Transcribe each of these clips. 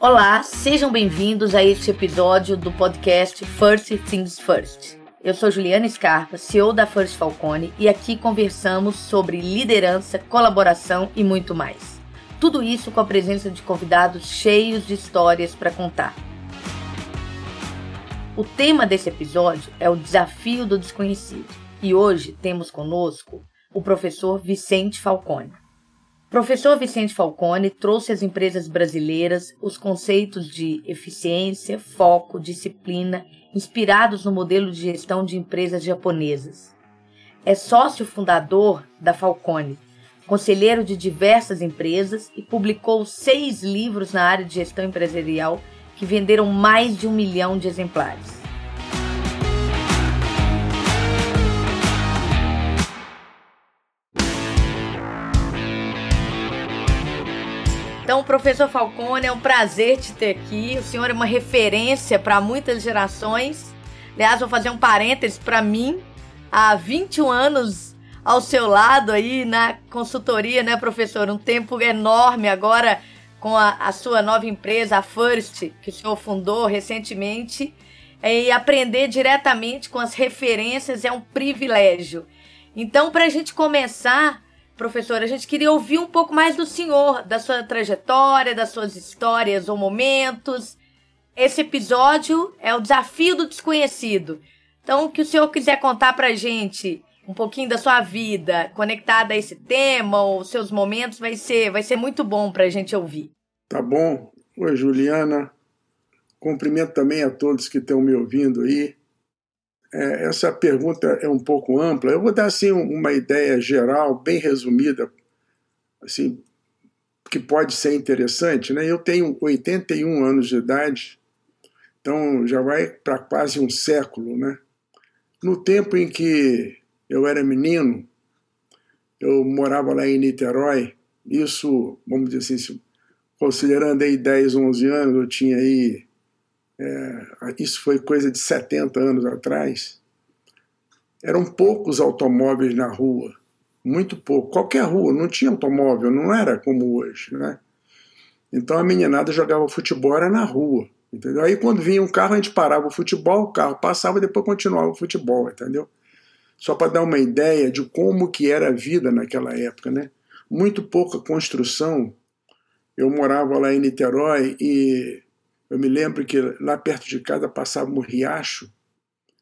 Olá, sejam bem-vindos a este episódio do podcast First Things First. Eu sou Juliana Scarpa, CEO da First Falcone, e aqui conversamos sobre liderança, colaboração e muito mais. Tudo isso com a presença de convidados cheios de histórias para contar. O tema desse episódio é o desafio do desconhecido, e hoje temos conosco o professor Vicente Falcone. Professor Vicente Falcone trouxe às empresas brasileiras os conceitos de eficiência, foco, disciplina, inspirados no modelo de gestão de empresas japonesas. É sócio fundador da Falcone, conselheiro de diversas empresas e publicou seis livros na área de gestão empresarial que venderam mais de um milhão de exemplares. Então, professor Falcone, é um prazer te ter aqui. O senhor é uma referência para muitas gerações. Aliás, vou fazer um parênteses para mim. Há 21 anos ao seu lado aí na consultoria, né, professor? Um tempo enorme agora com a, a sua nova empresa, a First, que o senhor fundou recentemente. E aprender diretamente com as referências é um privilégio. Então, para a gente começar, professor, a gente queria ouvir um pouco mais do senhor, da sua trajetória, das suas histórias ou momentos. Esse episódio é o desafio do desconhecido. Então, o que o senhor quiser contar pra gente um pouquinho da sua vida conectada a esse tema ou seus momentos vai ser vai ser muito bom pra gente ouvir. Tá bom. Oi, Juliana. Cumprimento também a todos que estão me ouvindo aí é, essa pergunta é um pouco ampla. Eu vou dar assim uma ideia geral, bem resumida, assim, que pode ser interessante. Né? Eu tenho 81 anos de idade, então já vai para quase um século. Né? No tempo em que eu era menino, eu morava lá em Niterói, isso, vamos dizer assim, considerando aí 10, 11 anos, eu tinha aí é, isso foi coisa de 70 anos atrás, eram poucos automóveis na rua, muito pouco. Qualquer rua, não tinha automóvel, não era como hoje, né? Então a meninada jogava futebol era na rua, entendeu? Aí quando vinha um carro, a gente parava o futebol, o carro passava e depois continuava o futebol, entendeu? Só para dar uma ideia de como que era a vida naquela época, né? Muito pouca construção. Eu morava lá em Niterói e eu me lembro que lá perto de casa passava um riacho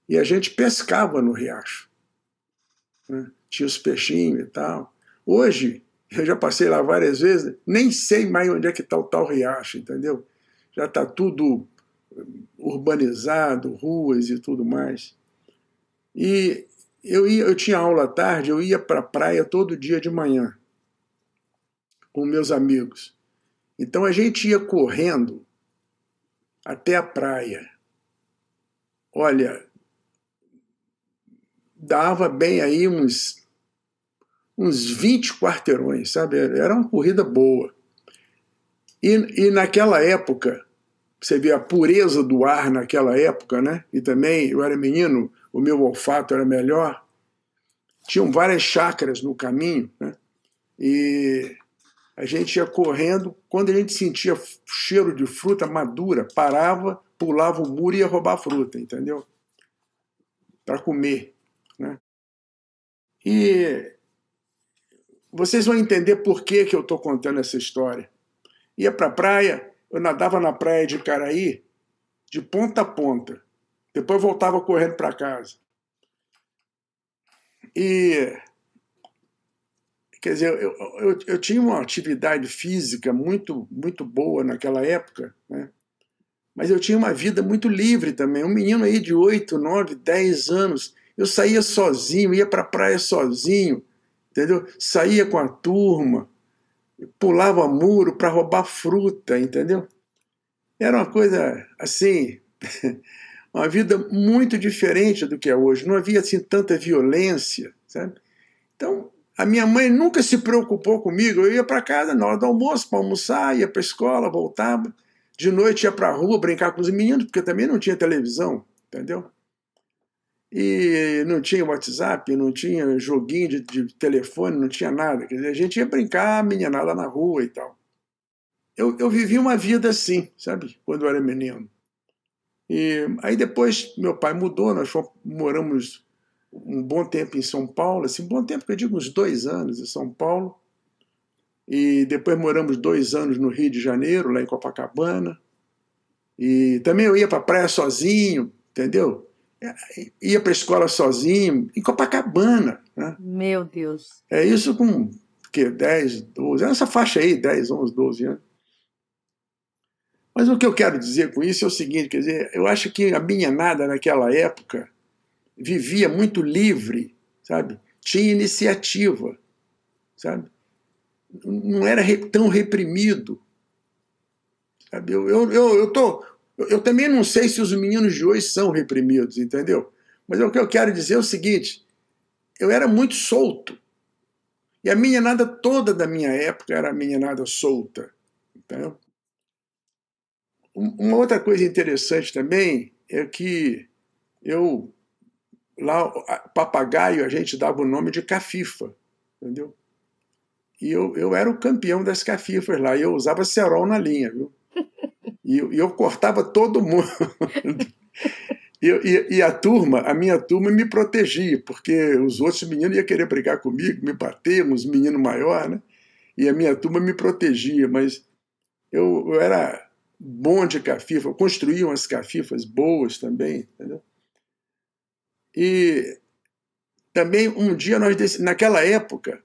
e a gente pescava no riacho. Né? Tinha os peixinhos e tal. Hoje, eu já passei lá várias vezes, nem sei mais onde é que está o tal riacho, entendeu? Já está tudo urbanizado, ruas e tudo mais. E eu, ia, eu tinha aula à tarde, eu ia para a praia todo dia de manhã com meus amigos. Então a gente ia correndo até a praia. Olha, dava bem aí uns, uns 20 quarteirões, sabe? Era uma corrida boa. E, e naquela época, você vê a pureza do ar naquela época, né? E também, eu era menino, o meu olfato era melhor. Tinham várias chácaras no caminho, né? E a gente ia correndo, quando a gente sentia cheiro de fruta madura, parava, pulava o muro e ia roubar a fruta, entendeu? Para comer. Né? E vocês vão entender por que, que eu estou contando essa história. Ia para a praia, eu nadava na praia de Caraí, de ponta a ponta. Depois voltava correndo para casa. E Quer dizer, eu, eu, eu, tinha uma atividade física muito, muito boa naquela época, né? mas eu tinha uma vida muito livre também. Um menino aí de 8, 9, 10 anos, eu saía sozinho, ia para a praia sozinho, entendeu? Saía com a turma, pulava muro para roubar fruta, entendeu? Era uma coisa assim, uma vida muito diferente do que é hoje. Não havia assim tanta violência, sabe? Então, a minha mãe nunca se preocupou comigo. Eu ia para casa na hora do almoço para almoçar, ia para a escola, voltava. De noite ia para a rua brincar com os meninos, porque também não tinha televisão, entendeu? E não tinha WhatsApp, não tinha joguinho de, de telefone, não tinha nada. Quer dizer, a gente ia brincar, meninada na rua e tal. eu, eu vivi uma vida assim, sabe? Quando eu era menino. E aí depois meu pai mudou, nós moramos um bom tempo em São Paulo, assim, um bom tempo que eu digo uns dois anos em São Paulo. E depois moramos dois anos no Rio de Janeiro, lá em Copacabana. E também eu ia para a praia sozinho, entendeu? Ia para a escola sozinho, em Copacabana. Né? Meu Deus. É isso com que, 10, 12, essa faixa aí, 10, 11, 12 anos. Mas o que eu quero dizer com isso é o seguinte, quer dizer, eu acho que a minha nada naquela época vivia muito livre, sabe? Tinha iniciativa, sabe? Não era tão reprimido. Sabe? Eu, eu, eu, eu, tô, eu também não sei se os meninos de hoje são reprimidos, entendeu? Mas o que eu quero dizer é o seguinte: eu era muito solto. E a minha nada toda da minha época era a minha nada solta. Entendeu? Uma outra coisa interessante também é que eu, lá, papagaio, a gente dava o nome de cafifa, entendeu? E eu, eu era o campeão das cafifas lá, e eu usava cerol na linha, viu? E, e eu cortava todo mundo. E, e, e, a turma, a minha turma me protegia, porque os outros meninos iam querer brigar comigo, me bater, uns meninos maiores, né? E a minha turma me protegia, mas eu, eu era bom de cafifa, construíam as cafifas boas também, entendeu? E também um dia nós, naquela época,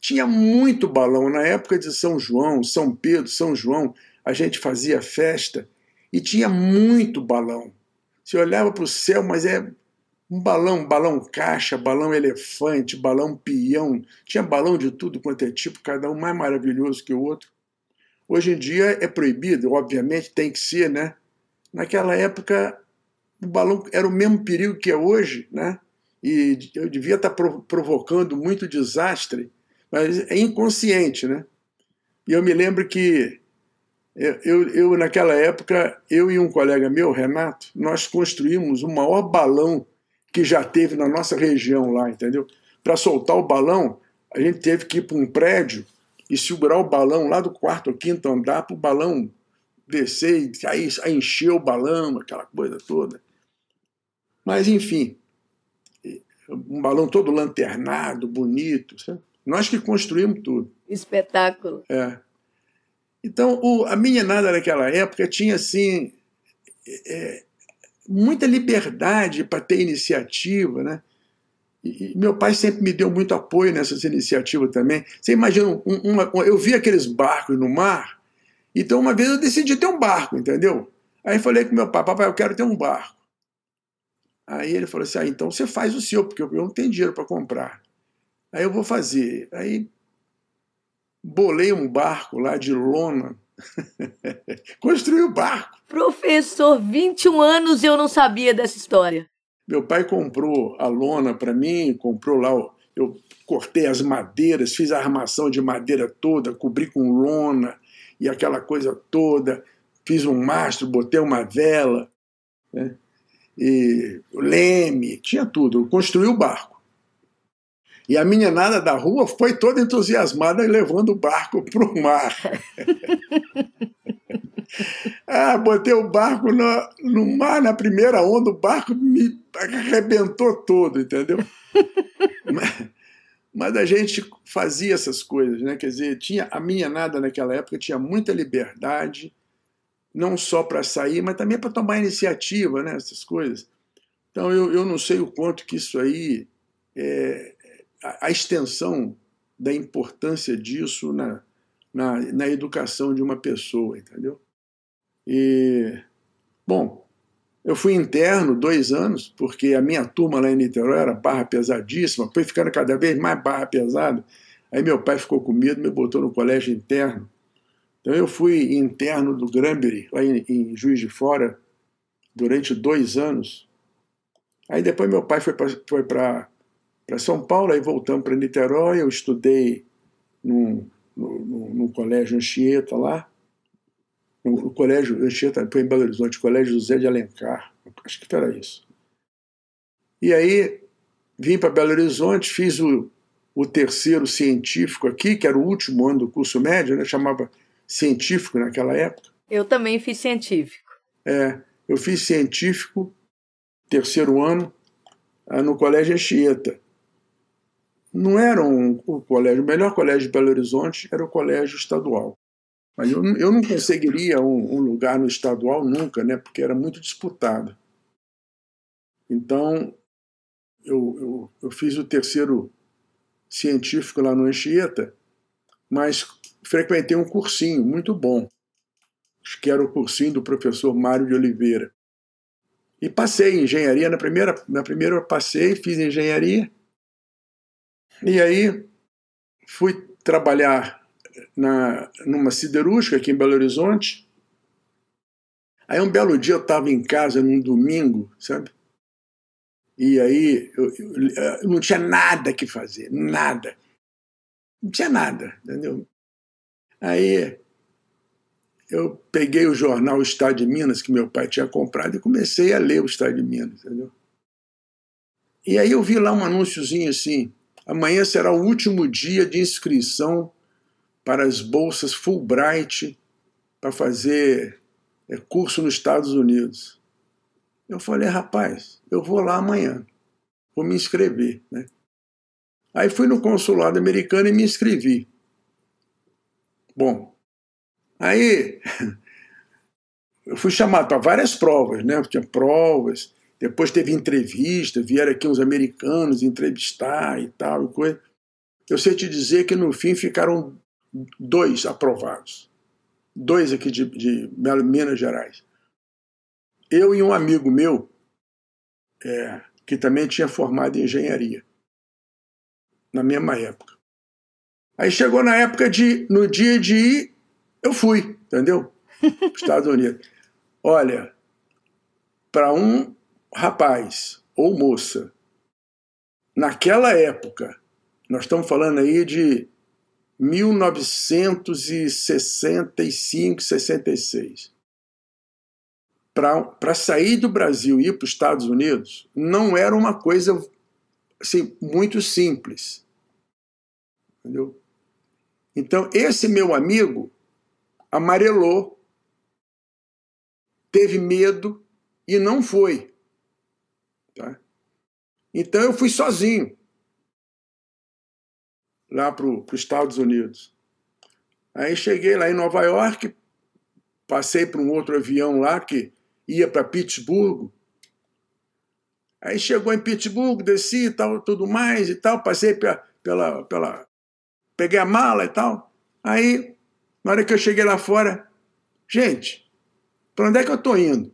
tinha muito balão. Na época de São João, São Pedro, São João, a gente fazia festa e tinha muito balão. Você olhava para o céu, mas é um balão, balão caixa, balão elefante, balão peão. Tinha balão de tudo quanto é tipo, cada um mais maravilhoso que o outro. Hoje em dia é proibido, obviamente tem que ser, né? Naquela época o balão era o mesmo perigo que é hoje, né? E eu devia estar provocando muito desastre, mas é inconsciente, né? E eu me lembro que eu, eu, naquela época, eu e um colega meu, Renato, nós construímos o maior balão que já teve na nossa região lá, entendeu? Para soltar o balão, a gente teve que ir para um prédio e segurar o balão lá do quarto ou quinto andar para o balão descer e aí encher o balão, aquela coisa toda. Mas, enfim, um balão todo lanternado, bonito. Sabe? Nós que construímos tudo. Espetáculo. É. Então, o, a minha nada naquela época tinha, assim, é, muita liberdade para ter iniciativa, né? E, meu pai sempre me deu muito apoio nessas iniciativas também. Você imagina, uma, uma, eu vi aqueles barcos no mar, então uma vez eu decidi ter um barco, entendeu? Aí falei com meu pai, papai, eu quero ter um barco. Aí ele falou assim, ah, então você faz o seu, porque eu não tenho dinheiro para comprar. Aí eu vou fazer. Aí bolei um barco lá de lona, construí o barco. Professor, 21 anos eu não sabia dessa história. Meu pai comprou a lona para mim, comprou lá, eu cortei as madeiras, fiz a armação de madeira toda, cobri com lona e aquela coisa toda, fiz um mastro, botei uma vela, né? E leme, tinha tudo, eu construí o barco. E a minha nada da rua foi toda entusiasmada levando o barco para o mar. Ah, botei o barco no, no mar, na primeira onda, o barco me arrebentou todo, entendeu? mas, mas, a gente fazia essas coisas, né? Quer dizer, tinha a minha nada naquela época tinha muita liberdade, não só para sair, mas também para tomar iniciativa, né? Essas coisas. Então eu, eu não sei o quanto que isso aí, é, a, a extensão da importância disso na, na, na educação de uma pessoa, entendeu? E, bom, eu fui interno dois anos, porque a minha turma lá em Niterói era barra pesadíssima, foi ficando cada vez mais barra pesada. Aí meu pai ficou com medo, me botou no colégio interno. Então eu fui interno do Granbury, lá em, em Juiz de Fora, durante dois anos. Aí depois meu pai foi para foi São Paulo, aí voltamos para Niterói, eu estudei num, no, no colégio Anchieta lá no colégio, Anchieta foi em Belo Horizonte, colégio José de Alencar, acho que era isso. E aí vim para Belo Horizonte, fiz o, o terceiro científico aqui, que era o último ano do curso médio, né, chamava científico naquela época. Eu também fiz científico. É, eu fiz científico, terceiro ano, ah, no Colégio Anchieta. Não era um, o colégio, o melhor colégio de Belo Horizonte era o colégio estadual. Mas eu, eu não conseguiria um, um lugar no estadual nunca, né? Porque era muito disputado. Então, eu, eu, eu fiz o terceiro científico lá no Anchieta, mas frequentei um cursinho muito bom, que era o cursinho do professor Mário de Oliveira. E passei em engenharia, na primeira, na primeira eu passei, fiz engenharia, e aí fui trabalhar na, numa siderúrgica aqui em Belo Horizonte. Aí um belo dia eu estava em casa num domingo, sabe? E aí eu, eu, eu, não tinha nada que fazer, nada. Não tinha nada, entendeu? Aí eu peguei o jornal Estado de Minas, que meu pai tinha comprado, e comecei a ler o Estado de Minas, entendeu? E aí eu vi lá um anúnciozinho assim: amanhã será o último dia de inscrição para as bolsas Fulbright para fazer é, curso nos Estados Unidos. Eu falei, rapaz, eu vou lá amanhã, vou me inscrever. Né? Aí fui no consulado americano e me inscrevi. Bom, aí eu fui chamado para várias provas, né? Tinha provas, depois teve entrevista, vieram aqui uns americanos entrevistar e tal coisa. Eu sei te dizer que no fim ficaram dois aprovados. Dois aqui de, de Minas Gerais. Eu e um amigo meu, é, que também tinha formado em engenharia, na mesma época. Aí chegou na época de, no dia de ir, eu fui, entendeu? Estados Unidos. Olha, para um rapaz ou moça, naquela época, nós estamos falando aí de 1965, 66. Para sair do Brasil e ir para os Estados Unidos, não era uma coisa assim, muito simples. Entendeu? Então, esse meu amigo amarelou, teve medo e não foi. Tá? Então, eu fui sozinho lá para os Estados Unidos. Aí cheguei lá em Nova York, passei para um outro avião lá que ia para Pittsburgh. Aí chegou em Pittsburgh, desci e tal, tudo mais e tal, passei pela, pela, pela. Peguei a mala e tal. Aí, na hora que eu cheguei lá fora, gente, para onde é que eu estou indo?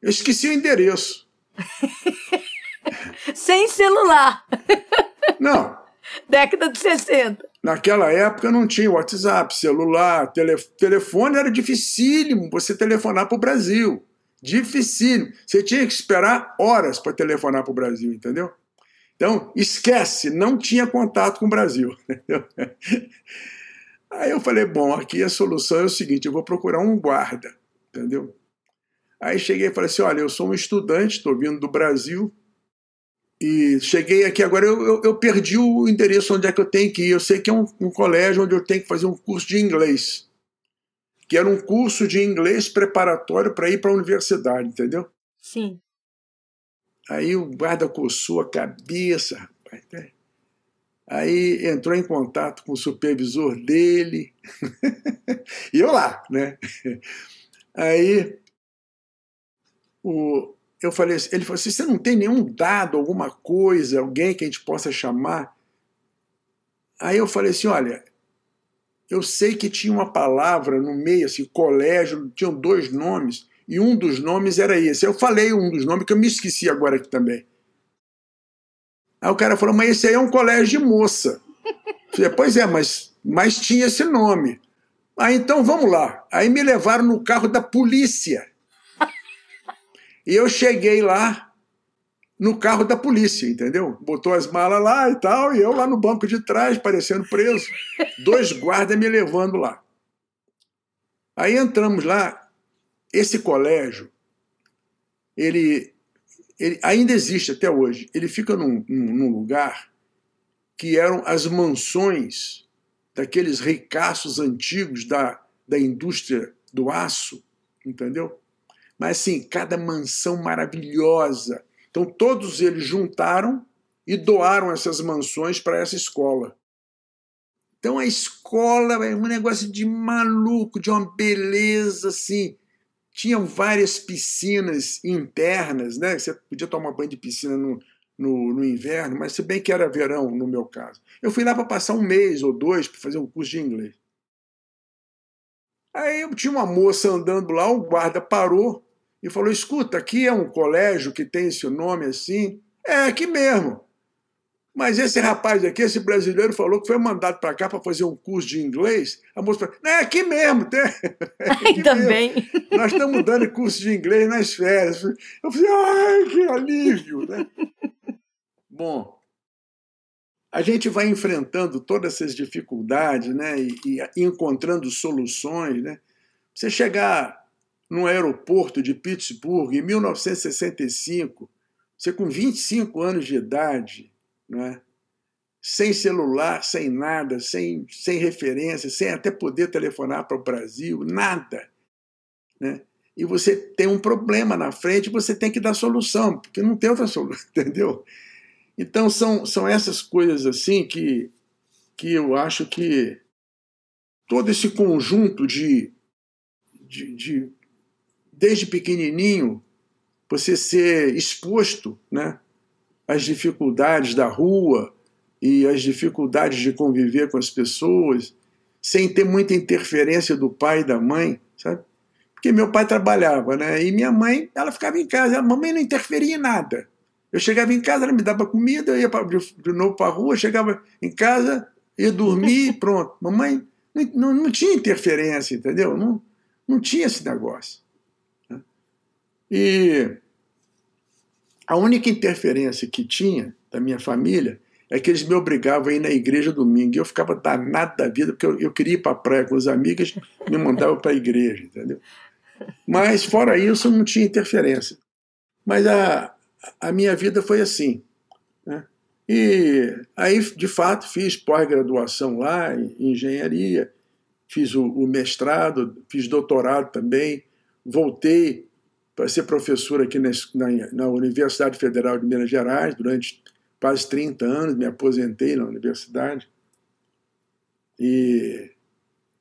Eu esqueci o endereço. Sem celular. Não. Década de 60. Naquela época não tinha WhatsApp, celular, tele, telefone era dificílimo você telefonar para o Brasil. Dificílimo. Você tinha que esperar horas para telefonar para o Brasil, entendeu? Então, esquece, não tinha contato com o Brasil. Aí eu falei, bom, aqui a solução é o seguinte, eu vou procurar um guarda, entendeu? Aí cheguei e falei assim, olha, eu sou um estudante, estou vindo do Brasil, e cheguei aqui agora, eu, eu, eu, perdi o endereço onde é que eu tenho que ir. Eu sei que é um, um, colégio onde eu tenho que fazer um curso de inglês. Que era um curso de inglês preparatório para ir para a universidade, entendeu? Sim. Aí o guarda coçou a cabeça, rapaz. Né? Aí entrou em contato com o supervisor dele. e eu lá, né? Aí o, eu falei assim, ele falou assim, você não tem nenhum dado, alguma coisa, alguém que a gente possa chamar? Aí eu falei assim, olha, eu sei que tinha uma palavra no meio, assim, colégio, tinham dois nomes, e um dos nomes era esse. Eu falei um dos nomes, que eu me esqueci agora aqui também. Aí o cara falou, mas esse aí é um colégio de moça. Eu falei, pois é, mas, mas tinha esse nome. Aí então vamos lá. Aí me levaram no carro da polícia. E eu cheguei lá no carro da polícia, entendeu? Botou as malas lá e tal, e eu lá no banco de trás, parecendo preso. Dois guardas me levando lá. Aí entramos lá. Esse colégio, ele, ele ainda existe até hoje. Ele fica num, num lugar que eram as mansões daqueles ricaços antigos da, da indústria do aço, entendeu? Mas assim, cada mansão maravilhosa. Então todos eles juntaram e doaram essas mansões para essa escola. Então a escola é um negócio de maluco, de uma beleza assim. Tinham várias piscinas internas, né? Você podia tomar banho de piscina no, no, no inverno, mas se bem que era verão no meu caso. Eu fui lá para passar um mês ou dois para fazer um curso de inglês. Aí eu tinha uma moça andando lá, o guarda parou e falou: Escuta, aqui é um colégio que tem esse nome assim. É aqui mesmo. Mas esse rapaz aqui, esse brasileiro, falou que foi mandado para cá para fazer um curso de inglês. A moça falou: Não, é aqui mesmo. Tem. É aqui Também. Mesmo. Nós estamos dando curso de inglês nas férias. Eu falei: Ai, que alívio. Né? Bom, a gente vai enfrentando todas essas dificuldades né, e, e encontrando soluções. Né? Você chegar no aeroporto de Pittsburgh em 1965, você com 25 anos de idade, né, sem celular, sem nada, sem, sem referência, sem até poder telefonar para o Brasil, nada. Né? E você tem um problema na frente, você tem que dar solução, porque não tem outra solução, entendeu? Então são, são essas coisas assim que, que eu acho que todo esse conjunto de, de, de desde pequenininho você ser exposto né, às dificuldades da rua e às dificuldades de conviver com as pessoas, sem ter muita interferência do pai e da mãe, sabe? Porque meu pai trabalhava, né? E minha mãe, ela ficava em casa, a mamãe não interferia em nada. Eu chegava em casa, ela me dava comida, eu ia pra, de, de novo para a rua, chegava em casa, ia dormir pronto. Mamãe não, não, não, tinha interferência, entendeu? Não, não tinha esse negócio. Né? E a única interferência que tinha da minha família é que eles me obrigavam a ir na igreja domingo. E eu ficava danado da vida, porque eu, eu queria ir para a praia com os amigos, me mandavam para a igreja, entendeu? Mas, fora isso, não tinha interferência. Mas a, a minha vida foi assim. Né? E aí, de fato, fiz pós-graduação lá em engenharia, fiz o, o, mestrado, fiz doutorado também, voltei para ser professor aqui na, na, Universidade Federal de Minas Gerais durante quase 30 anos, me aposentei na universidade. E,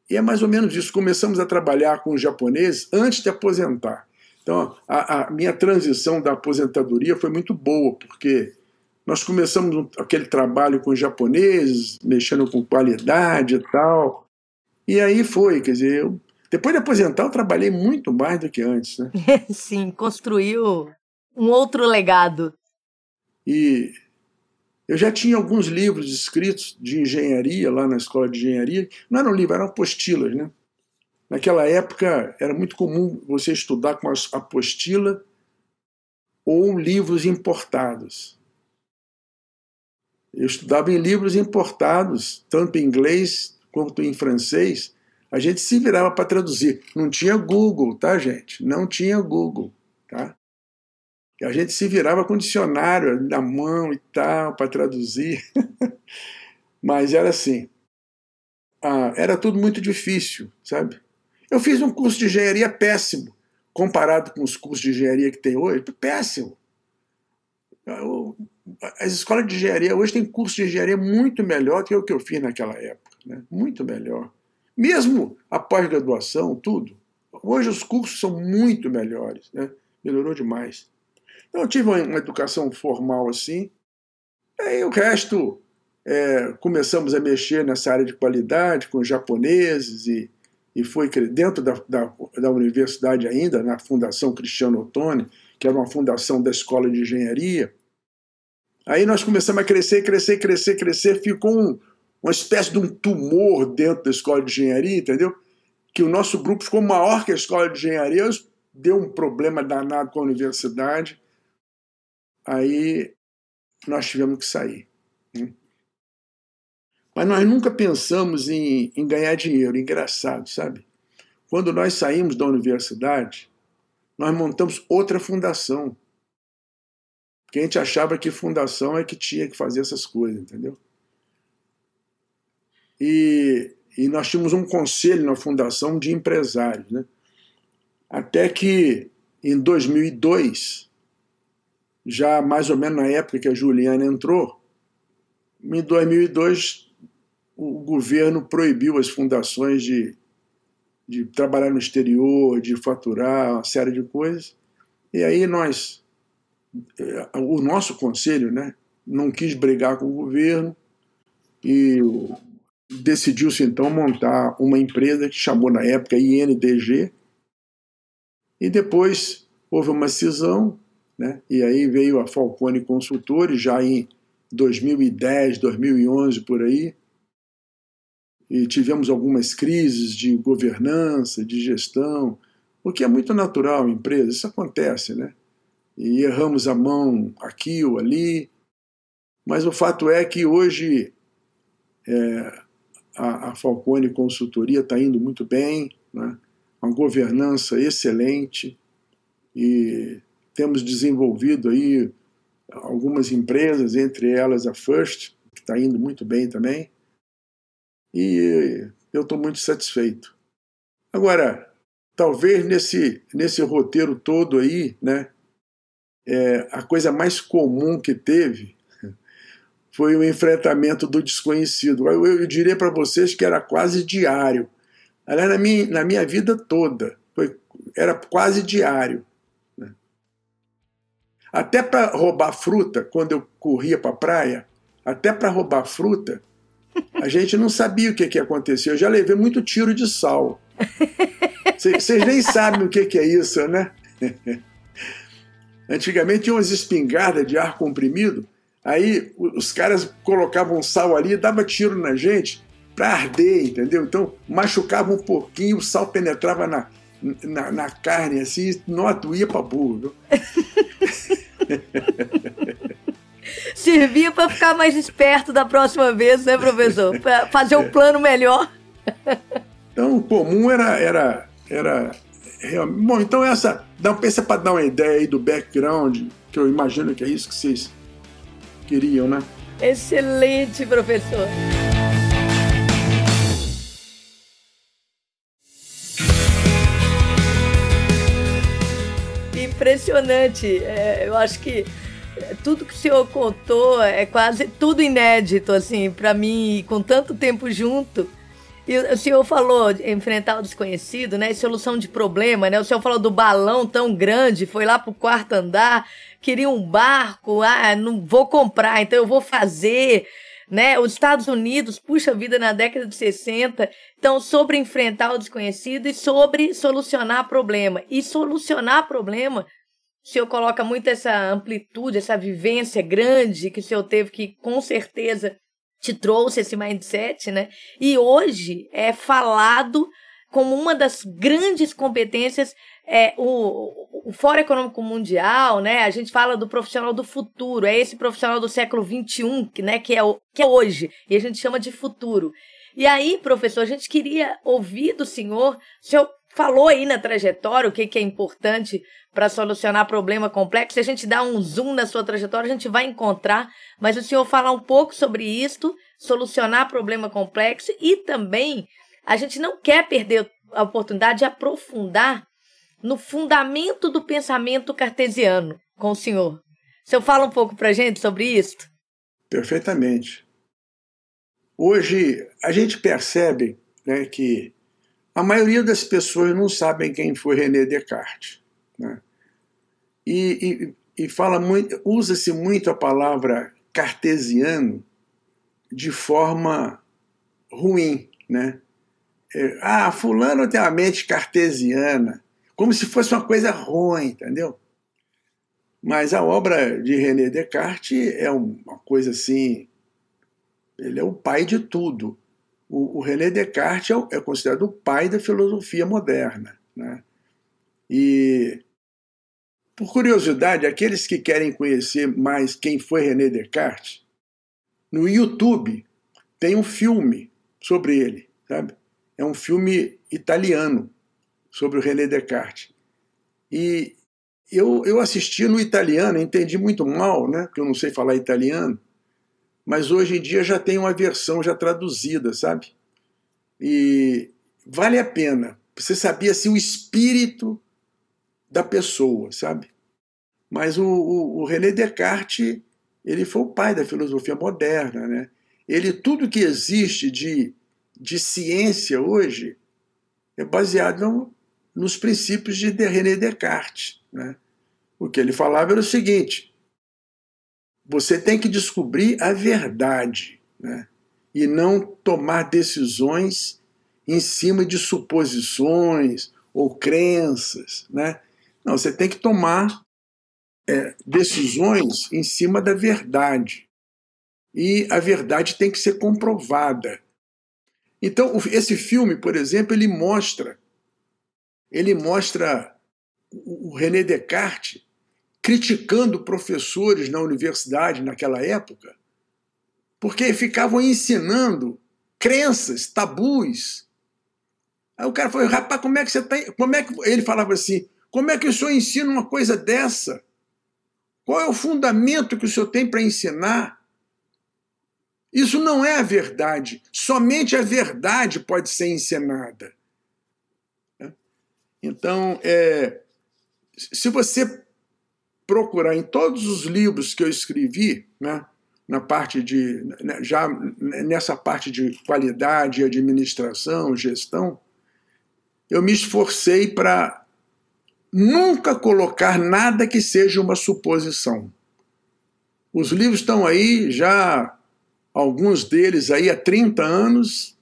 e é mais ou menos isso. Começamos a trabalhar com os japoneses antes de aposentar. Então, a, a, minha transição da aposentadoria foi muito boa, porque nós começamos aquele trabalho com os japoneses, mexendo com qualidade e tal. E aí foi, quer dizer, eu, depois de aposentar, eu trabalhei muito mais do que antes. Né? Sim, construiu um outro legado. E eu já tinha alguns livros escritos de engenharia lá na escola de engenharia. Não eram livros, eram apostilas, né? Naquela época era muito comum você estudar com apostila ou livros importados. Eu estudava em livros importados, tanto em inglês quanto em francês. A gente se virava para traduzir. Não tinha Google, tá, gente? Não tinha Google, tá? E a gente se virava com dicionário na mão e tal, para traduzir. Mas era assim. Ah, era tudo muito difícil, sabe? Eu fiz um curso de engenharia péssimo, comparado com os cursos de engenharia que tem hoje, péssimo. As escolas de engenharia hoje têm curso de engenharia muito melhor do que o que eu fiz naquela época, né? muito melhor. Mesmo a pós-graduação, tudo. Hoje os cursos são muito melhores, né? melhorou demais. Então eu tive uma educação formal assim, aí o resto é, começamos a mexer nessa área de qualidade com os japoneses e e foi dentro da, da, da, universidade ainda, na Fundação Cristiano Ottoni, que era uma fundação da Escola de Engenharia. Aí nós começamos a crescer, crescer, crescer, crescer, ficou um, uma espécie de um tumor dentro da Escola de Engenharia, entendeu? Que o nosso grupo ficou maior que a Escola de Engenharia, deu um problema danado com a universidade, aí nós tivemos que sair. Né? Mas nós nunca pensamos em, em ganhar dinheiro. Engraçado, sabe? Quando nós saímos da universidade, nós montamos outra fundação. Porque a gente achava que fundação é que tinha que fazer essas coisas, entendeu? E, e nós tínhamos um conselho na fundação de empresários. Né? Até que em 2002, já mais ou menos na época que a Juliana entrou, em 2002 o governo proibiu as fundações de, de trabalhar no exterior, de faturar uma série de coisas. E aí nós, eh, o nosso conselho, né, não quis brigar com o governo e decidiu-se então montar uma empresa que chamou na época INDG, e depois houve uma cisão, né? e aí veio a Falcone Consultores, já em 2010, 2011, por aí, e tivemos algumas crises de governança, de gestão, o que é muito natural em empresa, isso acontece, né? E erramos a mão aqui ou ali, mas o fato é que hoje é, a, a Falcone Consultoria está indo muito bem, né? uma governança excelente e temos desenvolvido aí algumas empresas, entre elas a First, que está indo muito bem também, e eu estou muito satisfeito. Agora, talvez nesse, nesse roteiro todo aí, né, é, a coisa mais comum que teve foi o enfrentamento do desconhecido. Eu, eu diria para vocês que era quase diário. Aliás, na minha, na minha vida toda, foi, era quase diário. Né? Até para roubar fruta, quando eu corria para a praia, até para roubar fruta, a gente não sabia o que, que ia acontecer. Eu já levei muito tiro de sal. Vocês nem sabem o que, que é isso, né? Antigamente tinha umas espingardas de ar comprimido Aí os caras colocavam sal ali, dava tiro na gente para arder, entendeu? Então machucava um pouquinho, o sal penetrava na, na, na carne, assim, nota, ia para burro. Servia para ficar mais esperto da próxima vez, né, professor? Para fazer um plano melhor. Então, o comum era. era, era Bom, então essa. Dá, pensa para dar uma ideia aí do background, que eu imagino que é isso que vocês queriam, né? Excelente, professor. Impressionante. É, eu acho que tudo que o senhor contou é quase tudo inédito, assim, para mim, com tanto tempo junto. E o senhor falou de enfrentar o desconhecido, né? Solução de problema, né? O senhor falou do balão tão grande, foi lá pro quarto andar, queria um barco, ah, não vou comprar, então eu vou fazer, né? Os Estados Unidos, puxa vida, na década de 60, então sobre enfrentar o desconhecido e sobre solucionar problema. E solucionar problema, o senhor coloca muito essa amplitude, essa vivência grande que o senhor teve que, com certeza, te trouxe esse mindset, né? E hoje é falado como uma das grandes competências é, o, o Fórum Econômico Mundial, né? A gente fala do profissional do futuro, é esse profissional do século XXI, né? Que é, o, que é hoje, e a gente chama de futuro. E aí, professor, a gente queria ouvir do senhor, o senhor falou aí na trajetória o que, que é importante para solucionar problema complexo. Se a gente dá um zoom na sua trajetória, a gente vai encontrar, mas o senhor falar um pouco sobre isto, solucionar problema complexo e também a gente não quer perder a oportunidade de aprofundar no fundamento do pensamento cartesiano com o senhor. O senhor fala um pouco para a gente sobre isso? Perfeitamente. Hoje, a gente percebe né, que a maioria das pessoas não sabem quem foi René Descartes. Né? E, e, e fala muito, usa-se muito a palavra cartesiano de forma ruim, né? É, ah, fulano tem uma mente cartesiana, como se fosse uma coisa ruim, entendeu? Mas a obra de René Descartes é uma coisa assim, ele é o pai de tudo. O, o René Descartes é, é considerado o pai da filosofia moderna, né? E por curiosidade, aqueles que querem conhecer mais quem foi René Descartes, no YouTube tem um filme sobre ele, sabe? É um filme italiano sobre o René Descartes. E eu, eu assisti no italiano, entendi muito mal, né? Porque eu não sei falar italiano. mas hoje em dia já tem uma versão já traduzida, sabe? E vale a pena. Você sabia assim, o espírito da pessoa, sabe? Mas o, o, o René Descartes, ele foi o pai da filosofia moderna, né? Ele, tudo que existe de, de ciência hoje é baseado nos princípios de René Descartes, né? O que ele falava era o seguinte: você tem que descobrir a verdade, né? E não tomar decisões em cima de suposições ou crenças, né? Não, você tem que tomar é, decisões em cima da verdade. E a verdade tem que ser comprovada. Então, esse filme, por exemplo, ele mostra ele mostra o René Descartes criticando professores na universidade naquela época, porque ficavam ensinando crenças, tabus. Aí o cara falou, rapaz, como é que você está. Como é que. Ele falava assim, como é que o senhor ensina uma coisa dessa? Qual é o fundamento que o senhor tem para ensinar? Isso não é a verdade. Somente a verdade pode ser ensinada. Então, é, se você procurar em todos os livros que eu escrevi, né, na parte de né, já nessa parte de qualidade, administração, gestão, eu me esforcei para nunca colocar nada que seja uma suposição. Os livros estão aí já alguns deles aí há 30 anos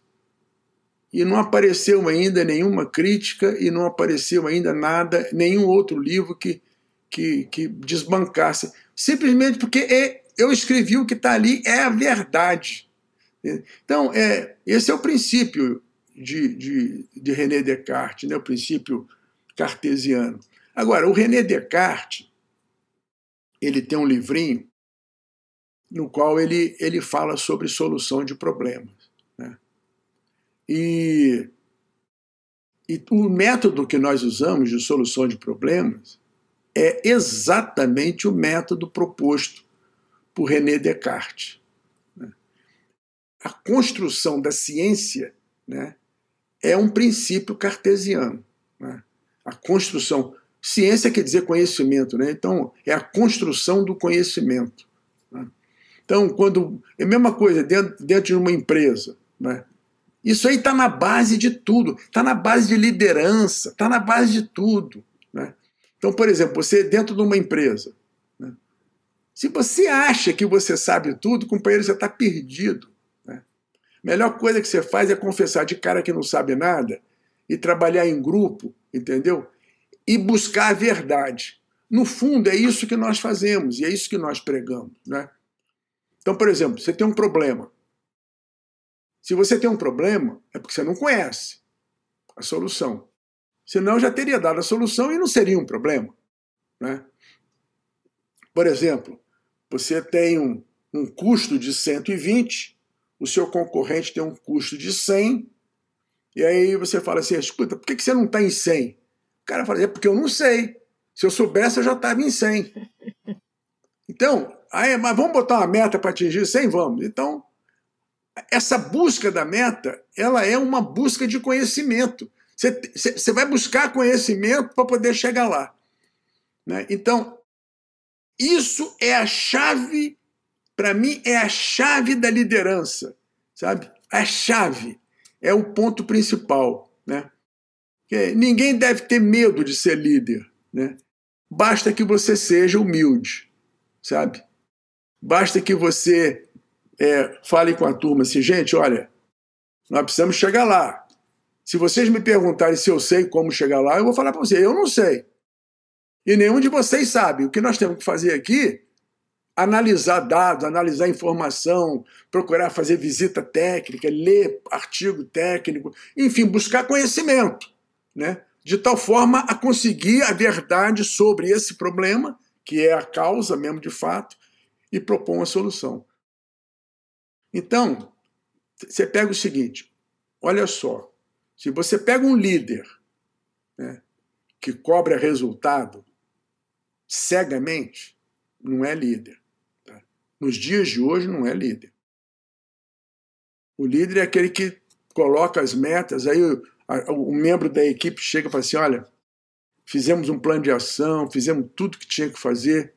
e não apareceu ainda nenhuma crítica e não apareceu ainda nada, nenhum outro livro que, que, que desbancasse. Simplesmente porque é, eu escrevi o que está ali, é a verdade. Então, é, esse é o princípio de, de, de René Descartes, né? o princípio cartesiano. Agora, o René Descartes, ele tem um livrinho no qual ele, ele fala sobre solução de problemas. Né? E, e o método que nós usamos de solução de problemas é exatamente o método proposto por René Descartes. Né? A construção da ciência né, é um princípio cartesiano. Né? A construção. Ciência quer dizer conhecimento, né? Então, é a construção do conhecimento. Né? Então, quando. É a mesma coisa dentro, dentro de uma empresa. Né? Isso aí está na base de tudo. Está na base de liderança, está na base de tudo. Né? Então, por exemplo, você dentro de uma empresa. Né? Se você acha que você sabe tudo, companheiro, você está perdido. Né? Melhor coisa que você faz é confessar de cara que não sabe nada e trabalhar em grupo, entendeu? E buscar a verdade. No fundo, é isso que nós fazemos e é isso que nós pregamos. Né? Então, por exemplo, você tem um problema. Se você tem um problema, é porque você não conhece a solução. Senão já teria dado a solução e não seria um problema. Né? Por exemplo, você tem um, um custo de 120, o seu concorrente tem um custo de 100, e aí você fala assim: escuta, por que você não está em 100? O cara fala: é porque eu não sei. Se eu soubesse, eu já estava em 100. Então, aí, mas vamos botar uma meta para atingir 100? Vamos. Então, essa busca da meta, ela é uma busca de conhecimento. Você, vai buscar conhecimento para poder chegar lá. Né? Então, isso é a chave, para mim, é a chave da liderança, sabe? A chave é o ponto principal, né? Ninguém deve ter medo de ser líder, né? Basta que você seja humilde, sabe? Basta que você é, fale com a turma assim, gente, olha, nós precisamos chegar lá. Se vocês me perguntarem se eu sei como chegar lá, eu vou falar para você, eu não sei. E nenhum de vocês sabe. O que nós temos que fazer aqui analisar dados, analisar informação, procurar fazer visita técnica, ler artigo técnico, enfim, buscar conhecimento, né? de tal forma a conseguir a verdade sobre esse problema, que é a causa mesmo de fato, e propor uma solução. Então, você pega o seguinte: olha só, se você pega um líder né, que cobra resultado cegamente, não é líder. Tá? Nos dias de hoje, não é líder. O líder é aquele que coloca as metas, aí o, a, o membro da equipe chega e fala assim: olha, fizemos um plano de ação, fizemos tudo que tinha que fazer,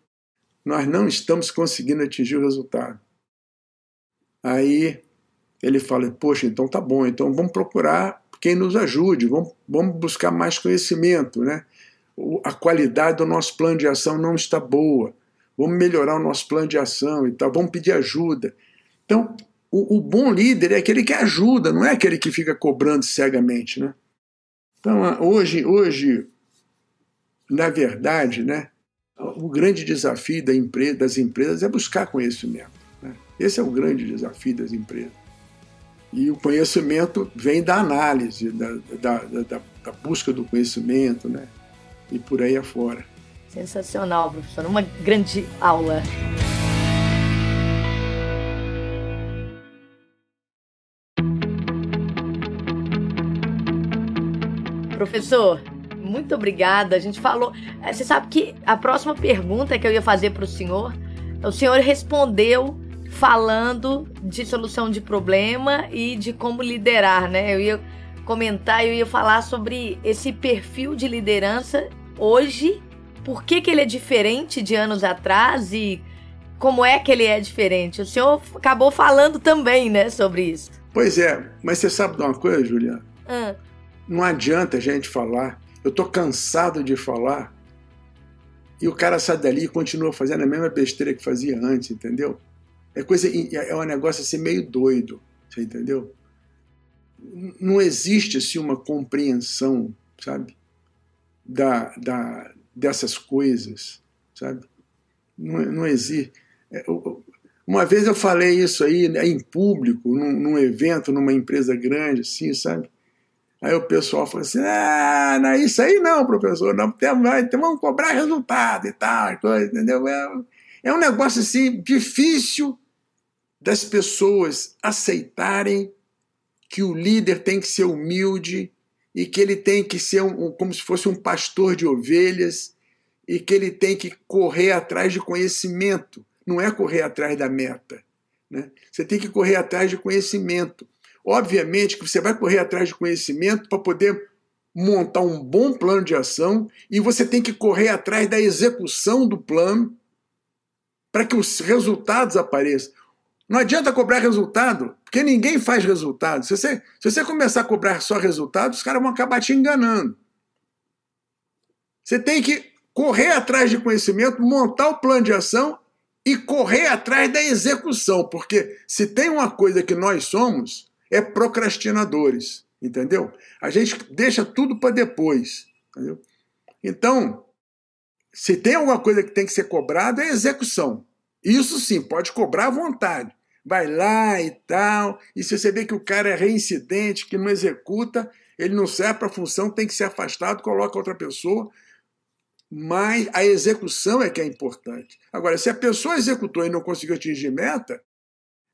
nós não estamos conseguindo atingir o resultado. Aí ele fala: Poxa, então tá bom, então vamos procurar quem nos ajude, vamos, vamos buscar mais conhecimento, né? A qualidade do nosso plano de ação não está boa, vamos melhorar o nosso plano de ação e tal, vamos pedir ajuda. Então, o, o bom líder é aquele que ajuda, não é aquele que fica cobrando cegamente, né? Então, hoje, hoje, na verdade, né, o grande desafio das empresas é buscar conhecimento. Esse é o grande desafio das empresas. E o conhecimento vem da análise, da, da, da, da busca do conhecimento, né? E por aí afora. Sensacional, professor. Uma grande aula. Professor, muito obrigada. A gente falou. Eh, você sabe que a próxima pergunta que eu ia fazer para o senhor, o senhor respondeu falando de solução de problema e de como liderar, né? Eu ia comentar, eu ia falar sobre esse perfil de liderança hoje, por que, que ele é diferente de anos atrás e como é que ele é diferente. O senhor acabou falando também, né, sobre isso. Pois é, mas você sabe de uma coisa, Juliana? Hum. Não adianta a gente falar. Eu tô cansado de falar. E o cara sai dali e continua fazendo a mesma besteira que fazia antes, entendeu? É coisa, é um negócio assim meio doido, você entendeu? Não existe assim uma compreensão, sabe, da, da dessas coisas, sabe? Não, não existe. É, uma vez eu falei isso aí né, em público, num, num evento, numa empresa grande, assim, sabe? Aí o pessoal falou assim: ah, não, isso aí não, professor, não, temos, vamos cobrar resultado e tal, coisa, entendeu? É, um negócio assim difícil das pessoas aceitarem que o líder tem que ser humilde e que ele tem que ser um, como se fosse um pastor de ovelhas e que ele tem que correr atrás de conhecimento, não é correr atrás da meta. Né? Você tem que correr atrás de conhecimento. Obviamente que você vai correr atrás de conhecimento para poder montar um bom plano de ação e você tem que correr atrás da execução do plano para que os resultados apareçam. Não adianta cobrar resultado, porque ninguém faz resultado. Se você, se você começar a cobrar só resultado, os caras vão acabar te enganando. Você tem que correr atrás de conhecimento, montar o plano de ação e correr atrás da execução, porque se tem uma coisa que nós somos, é procrastinadores, entendeu? A gente deixa tudo para depois, entendeu? Então, se tem alguma coisa que tem que ser cobrada, é execução. Isso sim, pode cobrar à vontade vai lá e tal. E se você vê que o cara é reincidente, que não executa, ele não serve para a função, tem que ser afastado, coloca outra pessoa. Mas a execução é que é importante. Agora, se a pessoa executou e não conseguiu atingir meta,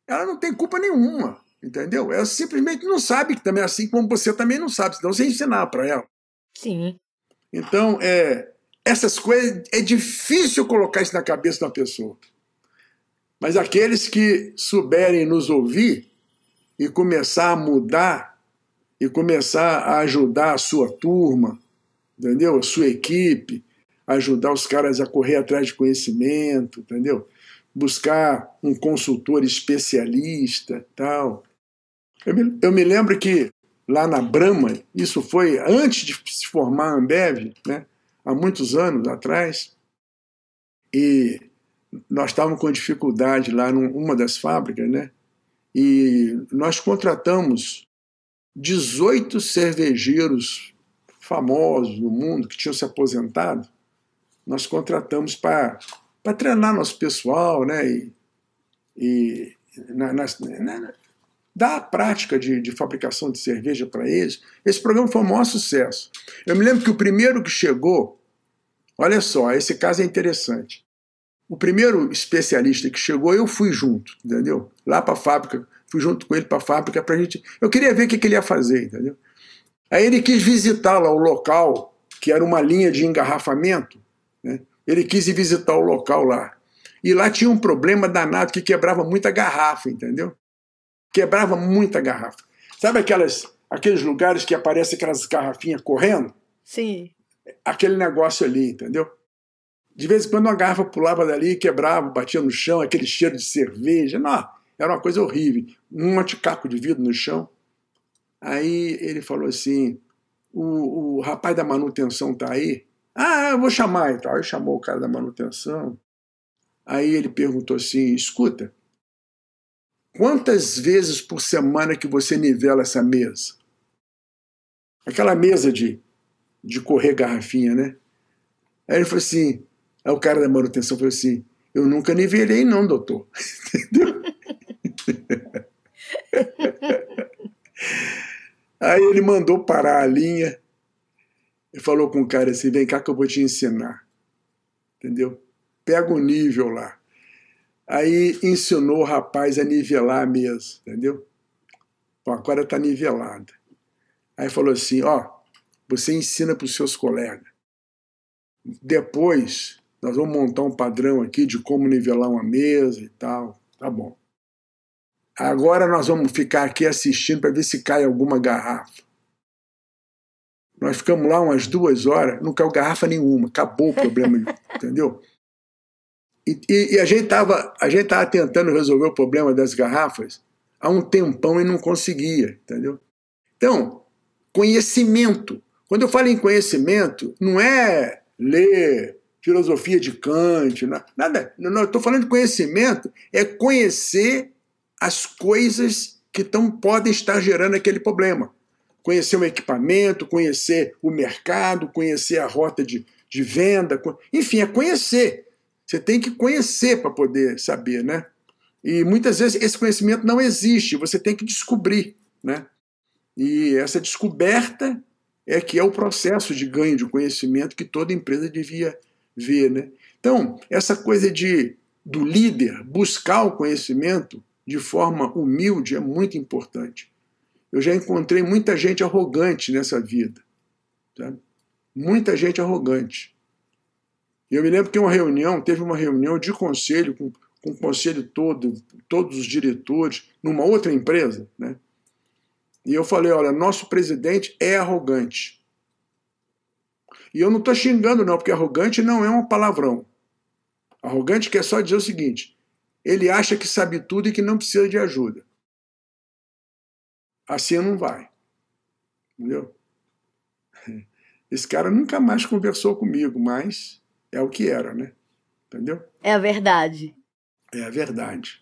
ela não tem culpa nenhuma, entendeu? Ela simplesmente não sabe que também é assim como você também não sabe, senão você ensinar para ela. Sim. Então, é, essas coisas, é difícil colocar isso na cabeça da pessoa. Mas aqueles que souberem nos ouvir e começar a mudar e começar a ajudar a sua turma, entendeu? A sua equipe, ajudar os caras a correr atrás de conhecimento, entendeu? Buscar um consultor especialista, tal. Eu me, eu me lembro que lá na Brahma, isso foi antes de se formar a Ambev, né? Há muitos anos atrás, e nós estávamos com dificuldade lá numa das fábricas, né? E nós contratamos 18 cervejeiros famosos no mundo que tinham se aposentado. Nós contratamos para treinar nosso pessoal, né? E, e na, na, na, dar a prática de, de fabricação de cerveja para eles. Esse programa foi um maior sucesso. Eu me lembro que o primeiro que chegou, olha só, esse caso é interessante. O primeiro especialista que chegou, eu fui junto, entendeu? Lá para a fábrica, fui junto com ele para a fábrica para gente. Eu queria ver o que, que ele ia fazer, entendeu? Aí ele quis visitar lá o local, que era uma linha de engarrafamento, né? Ele quis ir visitar o local lá. E lá tinha um problema danado que quebrava muita garrafa, entendeu? Quebrava muita garrafa. Sabe aquelas, aqueles lugares que aparecem aquelas garrafinhas correndo? Sim. Aquele negócio ali, entendeu? De vez em quando uma garrafa pulava dali, quebrava, batia no chão, aquele cheiro de cerveja. Não, era uma coisa horrível. Um maticaco de vidro no chão. Aí ele falou assim: o, o rapaz da manutenção tá aí? Ah, eu vou chamar e tal. Aí chamou o cara da manutenção. Aí ele perguntou assim: escuta, quantas vezes por semana que você nivela essa mesa? Aquela mesa de, de correr garrafinha, né? Aí ele falou assim: Aí o cara da manutenção falou assim: Eu nunca nivelei, não, doutor. Entendeu? Aí ele mandou parar a linha e falou com o cara assim: Vem cá que eu vou te ensinar. Entendeu? Pega o nível lá. Aí ensinou o rapaz a nivelar a mesa, entendeu? Bom, agora está nivelada. Aí falou assim: Ó, você ensina para os seus colegas. Depois nós vamos montar um padrão aqui de como nivelar uma mesa e tal. Tá bom. Agora nós vamos ficar aqui assistindo para ver se cai alguma garrafa. Nós ficamos lá umas duas horas, não caiu garrafa nenhuma, acabou o problema, entendeu? E, e, e, a gente estava tava tentando resolver o problema das garrafas há um tempão e não conseguia, entendeu? Então, conhecimento. Quando eu falo em conhecimento, não é ler filosofia de Kant, nada. Não, estou falando de conhecimento, é conhecer as coisas que tão, podem estar gerando aquele problema. Conhecer o equipamento, conhecer o mercado, conhecer a rota de, de venda, enfim, é conhecer. Você tem que conhecer para poder saber, né? E muitas vezes esse conhecimento não existe, você tem que descobrir, né? E essa descoberta é que é o processo de ganho de conhecimento que toda empresa devia ver. Né? Então, essa coisa de do líder buscar o conhecimento de forma humilde é muito importante. Eu já encontrei muita gente arrogante nessa vida. Sabe? Muita gente arrogante. Eu me lembro que uma reunião, teve uma reunião de conselho com, com o conselho todo, todos os diretores, numa outra empresa, né? E eu falei, olha, nosso presidente é arrogante. E eu não estou xingando, não, porque arrogante não é um palavrão. Arrogante quer só dizer o seguinte: ele acha que sabe tudo e que não precisa de ajuda. Assim não vai. Entendeu? Esse cara nunca mais conversou comigo, mas é o que era, né? Entendeu? É a verdade. É a verdade.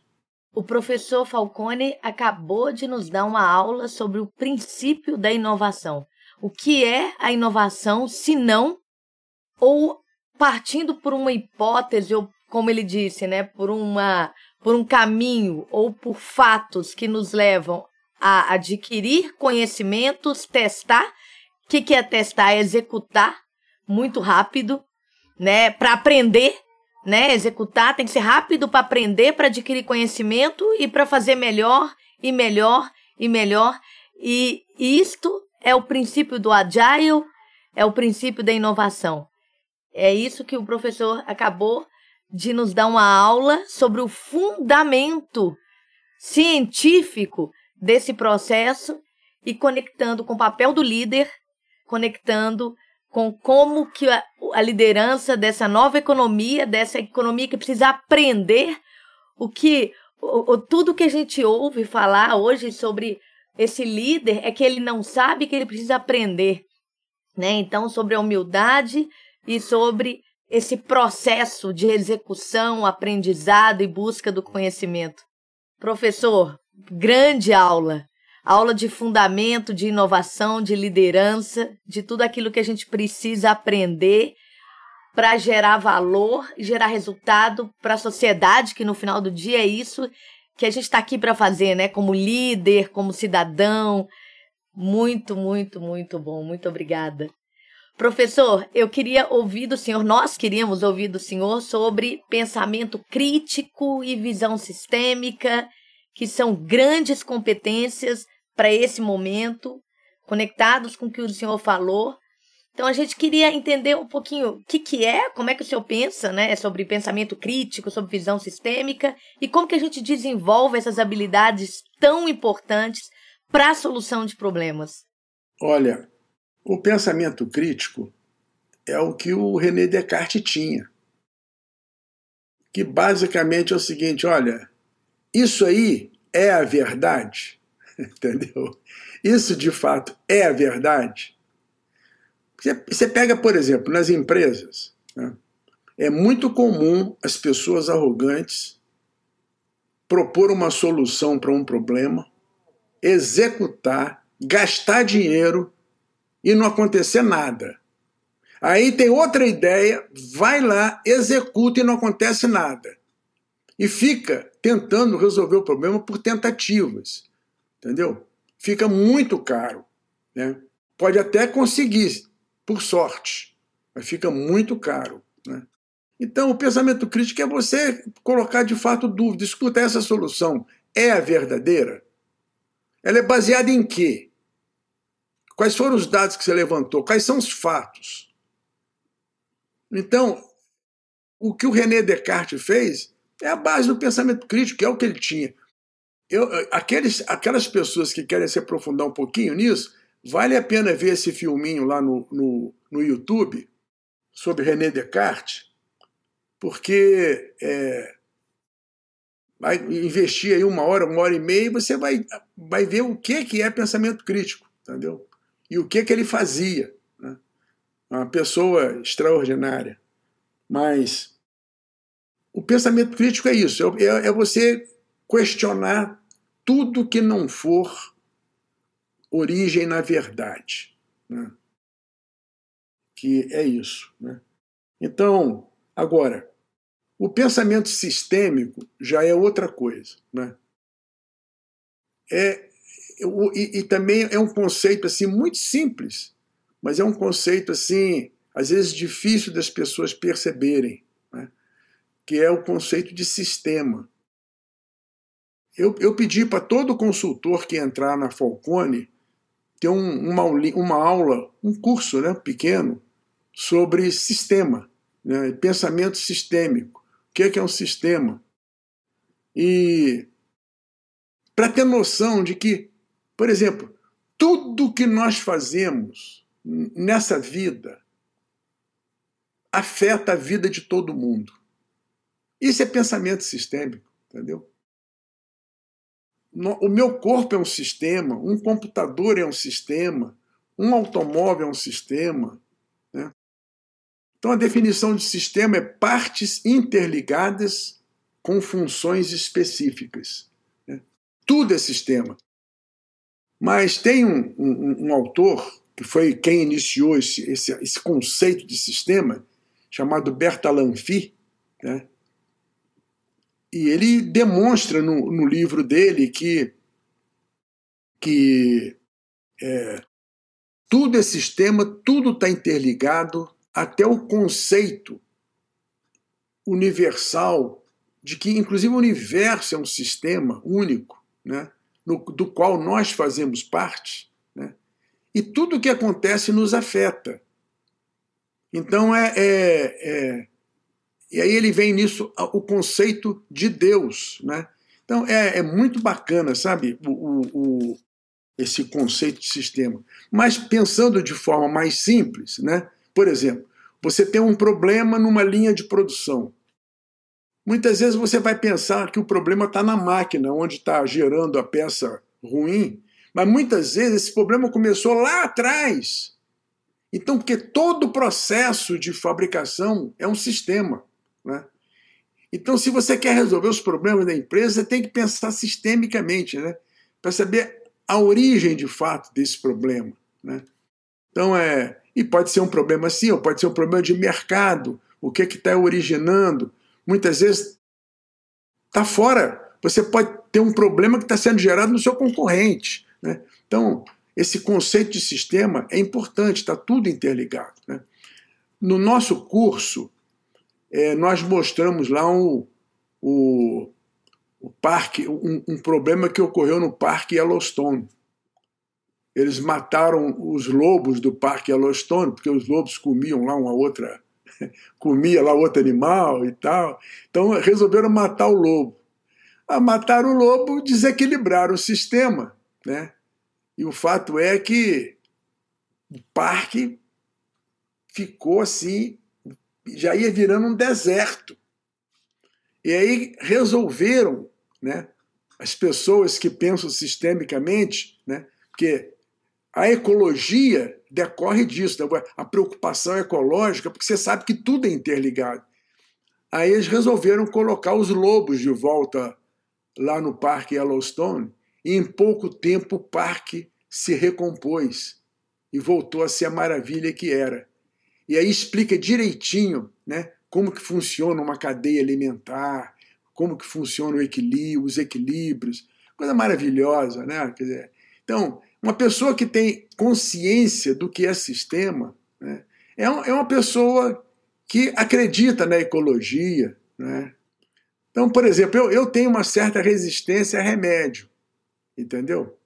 O professor Falcone acabou de nos dar uma aula sobre o princípio da inovação. O que é a inovação, se não, ou partindo por uma hipótese, ou como ele disse, né, por, uma, por um caminho ou por fatos que nos levam a adquirir conhecimentos, testar. O que, que é testar? É executar muito rápido, né, para aprender, né, executar tem que ser rápido para aprender, para adquirir conhecimento e para fazer melhor e melhor e melhor. E isto é o princípio do agile, é o princípio da inovação. É isso que o professor acabou de nos dar uma aula sobre o fundamento científico desse processo e conectando com o papel do líder, conectando com como que a, a liderança dessa nova economia, dessa economia que precisa aprender o que o, o, tudo que a gente ouve falar hoje sobre esse líder é que ele não sabe que ele precisa aprender, né? Então, sobre a humildade e sobre esse processo de execução, aprendizado e busca do conhecimento. Professor, grande aula. Aula de fundamento, de inovação, de liderança, de tudo aquilo que a gente precisa aprender para gerar valor, gerar resultado para a sociedade, que no final do dia é isso que a gente está aqui para fazer, né? Como líder, como cidadão. Muito, muito, muito bom. Muito obrigada. Professor, eu queria ouvir do senhor, nós queríamos ouvir do senhor sobre pensamento crítico e visão sistêmica, que são grandes competências para esse momento, conectados com o que o senhor falou, então a gente queria entender um pouquinho o que, que é, como é que o senhor pensa, né, sobre pensamento crítico, sobre visão sistêmica e como que a gente desenvolve essas habilidades tão importantes para a solução de problemas? Olha, o pensamento crítico é o que o René Descartes tinha. Que basicamente é o seguinte: olha, isso aí é a verdade, entendeu? Isso de fato é a verdade. Você pega, por exemplo, nas empresas, né? é muito comum as pessoas arrogantes propor uma solução para um problema, executar, gastar dinheiro e não acontecer nada. Aí tem outra ideia, vai lá, executa e não acontece nada. E fica tentando resolver o problema por tentativas. Entendeu? Fica muito caro. Né? Pode até conseguir, por sorte, mas fica muito caro. Né? Então, o pensamento crítico é você colocar de fato dúvida. Escuta, essa solução é a verdadeira? Ela é baseada em quê? Quais foram os dados que você levantou? Quais são os fatos? Então, o que o René Descartes fez é a base do pensamento crítico, é o que ele tinha. Eu, aqueles, aquelas pessoas que querem se aprofundar um pouquinho nisso, vale a pena ver esse filminho lá no, no, no YouTube sobre René Descartes, porque é, vai investir aí uma hora, uma hora e meia, e você vai, vai ver o que, que é pensamento crítico, entendeu? E o que, que ele fazia. Né? Uma pessoa extraordinária. Mas o pensamento crítico é isso, é, é, é você questionar tudo que não for origem na verdade. Né? Que é isso. Né? Então, agora, o pensamento sistêmico já é outra coisa. Né? É, e, e, também é um conceito assim muito simples, mas é um conceito assim às vezes difícil das pessoas perceberem? Que é o conceito de sistema. Eu, eu pedi para todo consultor que entrar na Falcone ter um, uma, uma aula, um curso né, pequeno sobre sistema, né, pensamento sistêmico. O que é, que é um sistema? E para ter noção de que, por exemplo, tudo que nós fazemos nessa vida afeta a vida de todo mundo. Isso é pensamento sistêmico, entendeu? O meu corpo é um sistema, um computador é um sistema, um automóvel é um sistema. Né? Então, a definição de sistema é partes interligadas com funções específicas. Né? Tudo é sistema. Mas tem um, um, um, autor, que foi quem iniciou esse, esse, esse conceito de sistema, chamado Bertalanffy, né? E ele demonstra no, no, livro dele que, que é, tudo é sistema, tudo está interligado, até o conceito universal de que, inclusive, o universo é um sistema único, né? no, do qual nós fazemos parte, né? e tudo o que acontece nos afeta. Então é, é, é, e aí ele vem nisso o conceito de Deus, né? Então é, é muito bacana, sabe, o, o, o, esse conceito de sistema. Mas pensando de forma mais simples, né? Por exemplo, você tem um problema numa linha de produção. Muitas vezes você vai pensar que o problema está na máquina, onde está gerando a peça ruim, mas muitas vezes esse problema começou lá atrás então, porque todo o processo de fabricação é um sistema. Né? Então, se você quer resolver os problemas da empresa, você tem que pensar sistemicamente, né? para saber a origem de fato desse problema. Né? Então, é. E pode ser um problema assim, ou pode ser um problema de mercado, o que está originando. Muitas vezes está fora. Você pode ter um problema que está sendo gerado no seu concorrente. Né? Então, esse conceito de sistema é importante, está tudo interligado. Né? No nosso curso, é, nós mostramos lá um, o, o parque, um, um, problema que ocorreu no Parque Yellowstone. Eles mataram os lobos do Parque Yellowstone, porque os lobos comiam lá uma outra, comia lá outro animal e tal. Então resolveram matar o lobo. a matar o lobo, desequilibrar o sistema, né? E o fato é que o parque ficou assim, já ia virando um deserto. E aí resolveram, né, as pessoas que pensam sistemicamente, né, porque a ecologia decorre disso, a preocupação ecológica, porque você sabe que tudo é interligado. Aí eles resolveram colocar os lobos de volta lá no Parque Yellowstone, e em pouco tempo o parque se recompôs e voltou a ser a maravilha que era. E aí explica direitinho né, como que funciona uma cadeia alimentar, como que funciona o equilíbrio, os equilíbrios, coisa maravilhosa, né? Quer dizer, então, uma pessoa que tem consciência do que é sistema né, é, um, é uma pessoa que acredita na ecologia. Né? Então, por exemplo, eu, eu tenho uma certa resistência a remédio, entendeu?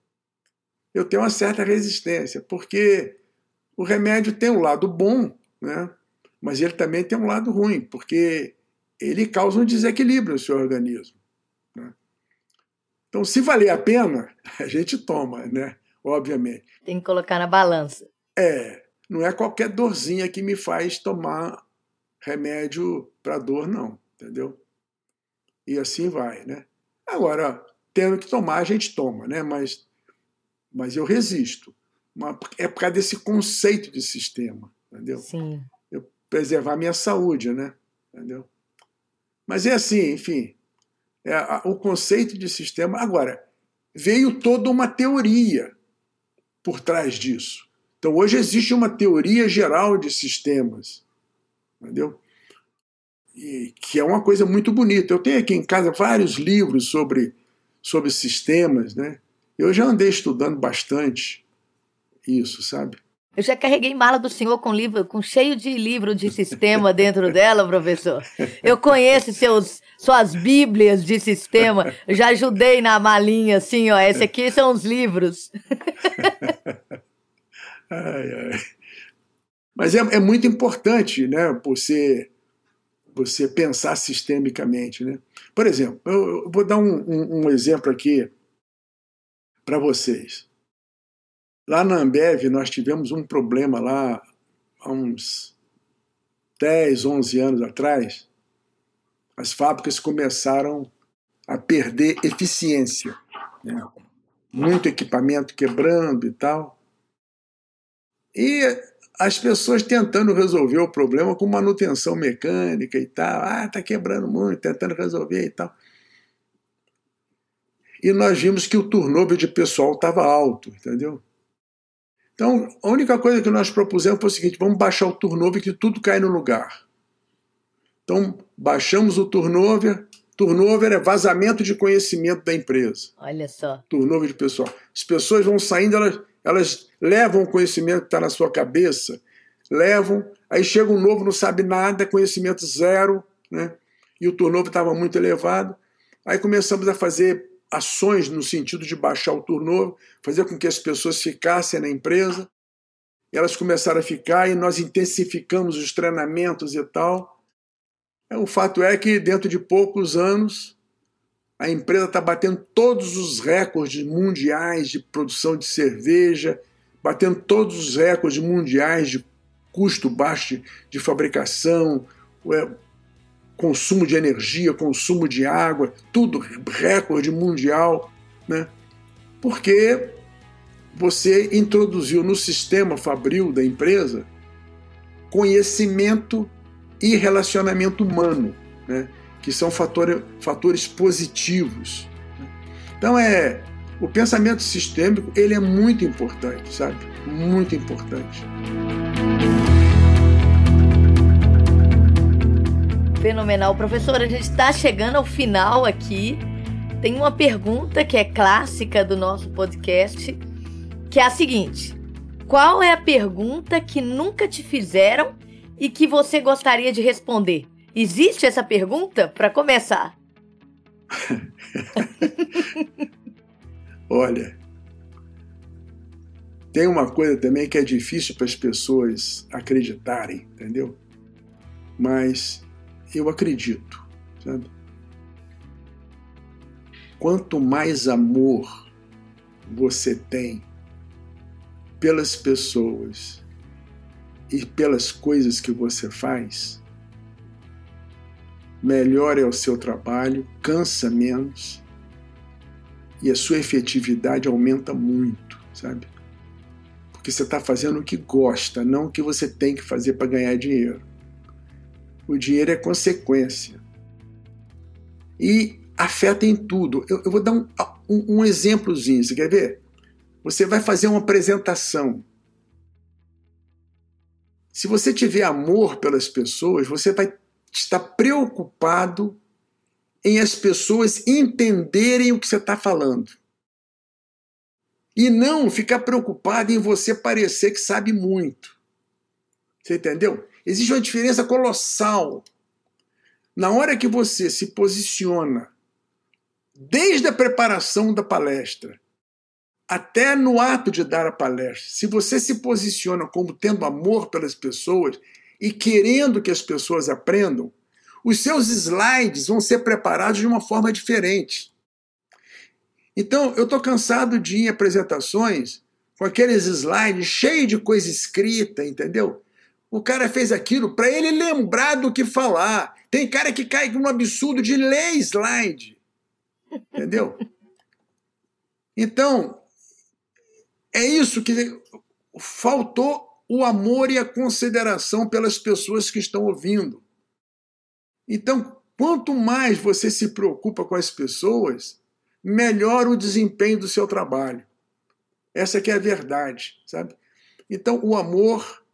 Eu tenho uma certa resistência, porque o remédio tem um lado bom, né? mas ele também tem um lado ruim, porque ele causa um desequilíbrio no seu organismo. Né? Então, se valer a pena, a gente toma, né? obviamente. Tem que colocar na balança. É, não é qualquer dorzinha que me faz tomar remédio para dor, não, entendeu? E assim vai, né? Agora, tendo que tomar, a gente toma, né? Mas, mas eu resisto. É por causa desse conceito de sistema, entendeu? Sim. Eu preservar a minha saúde, né? Entendeu? Mas é assim, enfim. É, o conceito de sistema. Agora, veio toda uma teoria por trás disso. Então, hoje existe uma teoria geral de sistemas, entendeu? E, que é uma coisa muito bonita. Eu tenho aqui em casa vários livros sobre, sobre sistemas, né? Eu já andei estudando bastante isso, sabe? Eu já carreguei mala do senhor com livro, com cheio de livro de sistema dentro dela, professor. Eu conheço seus suas bíblias de sistema. Eu já ajudei na malinha, assim, ó. Esse aqui são os livros. ai, ai. Mas é, é, muito importante, né, você, você pensar sistemicamente, né? Por exemplo, eu, eu vou dar um, um, um exemplo aqui para vocês. Lá na Ambev, nós tivemos um problema lá há uns 10, 11 anos atrás. As fábricas começaram a perder eficiência. Né? Muito equipamento quebrando e tal. E as pessoas tentando resolver o problema com manutenção mecânica e tal. Ah, tá quebrando muito, tentando resolver e tal. E nós vimos que o turnover de pessoal estava alto, entendeu? Então, a única coisa que nós propusemos foi o seguinte: vamos baixar o turnover que tudo cai no lugar. Então, baixamos o turnover. Turnover é vazamento de conhecimento da empresa. Olha só. Turnover de pessoal. As pessoas vão saindo, elas, elas levam o conhecimento que está na sua cabeça, levam, aí chega um novo, não sabe nada, conhecimento zero, né? e o turnover estava muito elevado. Aí começamos a fazer ações no sentido de baixar o turnover, fazer com que as pessoas ficassem na empresa. Elas começaram a ficar e nós intensificamos os treinamentos e tal. É, o fato é que dentro de poucos anos a empresa está batendo todos os recordes mundiais de produção de cerveja, batendo todos os recordes mundiais de custo baixo de, de fabricação, é, consumo de energia, consumo de água, tudo recorde mundial, né? Porque você introduziu no sistema fabril da empresa conhecimento e relacionamento humano, né? que são fatores, fatores positivos. Então é o pensamento sistêmico ele é muito importante, sabe? Muito importante. Fenomenal. Professor, a gente está chegando ao final aqui. Tem uma pergunta que é clássica do nosso podcast, que é a seguinte: Qual é a pergunta que nunca te fizeram e que você gostaria de responder? Existe essa pergunta para começar? Olha, tem uma coisa também que é difícil para as pessoas acreditarem, entendeu? Mas eu acredito, sabe? quanto mais amor você tem pelas pessoas e pelas coisas que você faz, melhor é o seu trabalho, cansa menos e a sua efetividade aumenta muito, sabe? Porque você está fazendo o que gosta, não o que você tem que fazer para ganhar dinheiro. O dinheiro é consequência. E afeta em tudo. Eu, eu vou dar um, um, um exemplozinho, você quer ver? Você vai fazer uma apresentação. Se você tiver amor pelas pessoas, você vai estar preocupado em as pessoas entenderem o que você está falando. E não ficar preocupado em você parecer que sabe muito. Você entendeu? Existe uma diferença colossal. Na hora que você se posiciona, desde a preparação da palestra até no ato de dar a palestra, se você se posiciona como tendo amor pelas pessoas e querendo que as pessoas aprendam, os seus slides vão ser preparados de uma forma diferente. Então, eu estou cansado de ir em apresentações com aqueles slides cheios de coisa escrita, entendeu? O cara fez aquilo para ele lembrar do que falar. Tem cara que cai no absurdo de ler slide. Entendeu? Então, é isso que faltou o amor e a consideração pelas pessoas que estão ouvindo. Então, quanto mais você se preocupa com as pessoas, melhor o desempenho do seu trabalho. Essa que é a verdade, sabe? Então, o amor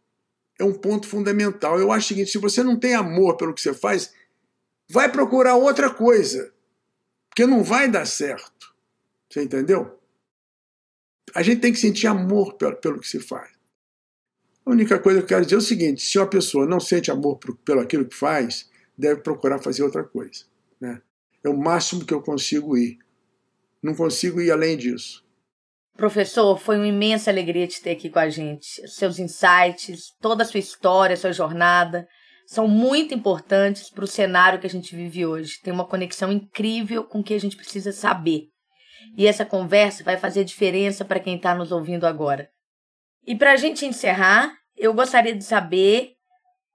é um ponto fundamental. Eu acho o seguinte, se você não tem amor pelo que você faz, vai procurar outra coisa, porque não vai dar certo. Você entendeu? A gente tem que sentir amor pelo, pelo que se faz. A única coisa que eu quero dizer é o seguinte: se uma pessoa não sente amor por, pelo aquilo que faz, deve procurar fazer outra coisa. Né? É o máximo que eu consigo ir. Não consigo ir além disso. Professor, foi uma imensa alegria te ter aqui com a gente. Seus insights, toda a sua história, sua jornada são muito importantes para o cenário que a gente vive hoje. Tem uma conexão incrível com o que a gente precisa saber. E essa conversa vai fazer diferença para quem está nos ouvindo agora. E para a gente encerrar, eu gostaria de saber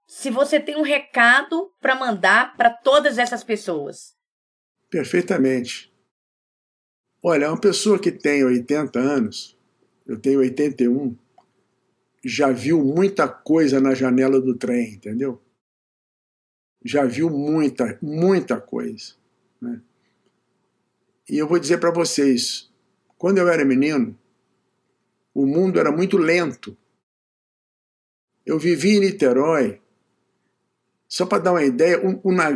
se você tem um recado para mandar para todas essas pessoas. Perfeitamente. Olha, uma pessoa que tem 80 anos, eu tenho 81, já viu muita coisa na janela do trem, entendeu? Já viu muita, muita coisa. Né? E eu vou dizer para vocês, quando eu era menino, o mundo era muito lento. Eu vivi em Niterói, só para dar uma ideia,